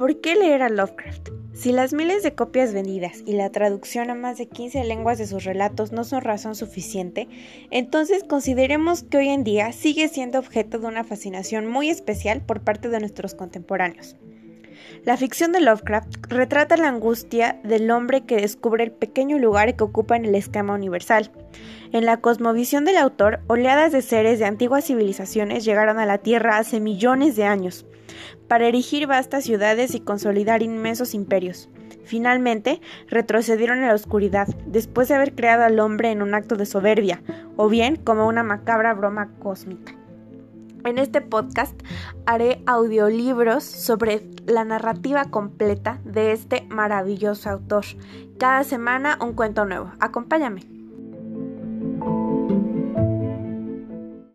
¿por qué leer a Lovecraft? Si las miles de copias vendidas y la traducción a más de 15 lenguas de sus relatos no son razón suficiente, entonces consideremos que hoy en día sigue siendo objeto de una fascinación muy especial por parte de nuestros contemporáneos. La ficción de Lovecraft retrata la angustia del hombre que descubre el pequeño lugar que ocupa en el esquema universal. En la cosmovisión del autor, oleadas de seres de antiguas civilizaciones llegaron a la Tierra hace millones de años, para erigir vastas ciudades y consolidar inmensos imperios. Finalmente, retrocedieron a la oscuridad, después de haber creado al hombre en un acto de soberbia, o bien como una macabra broma cósmica. En este podcast haré audiolibros sobre la narrativa completa de este maravilloso autor. Cada semana un cuento nuevo. Acompáñame.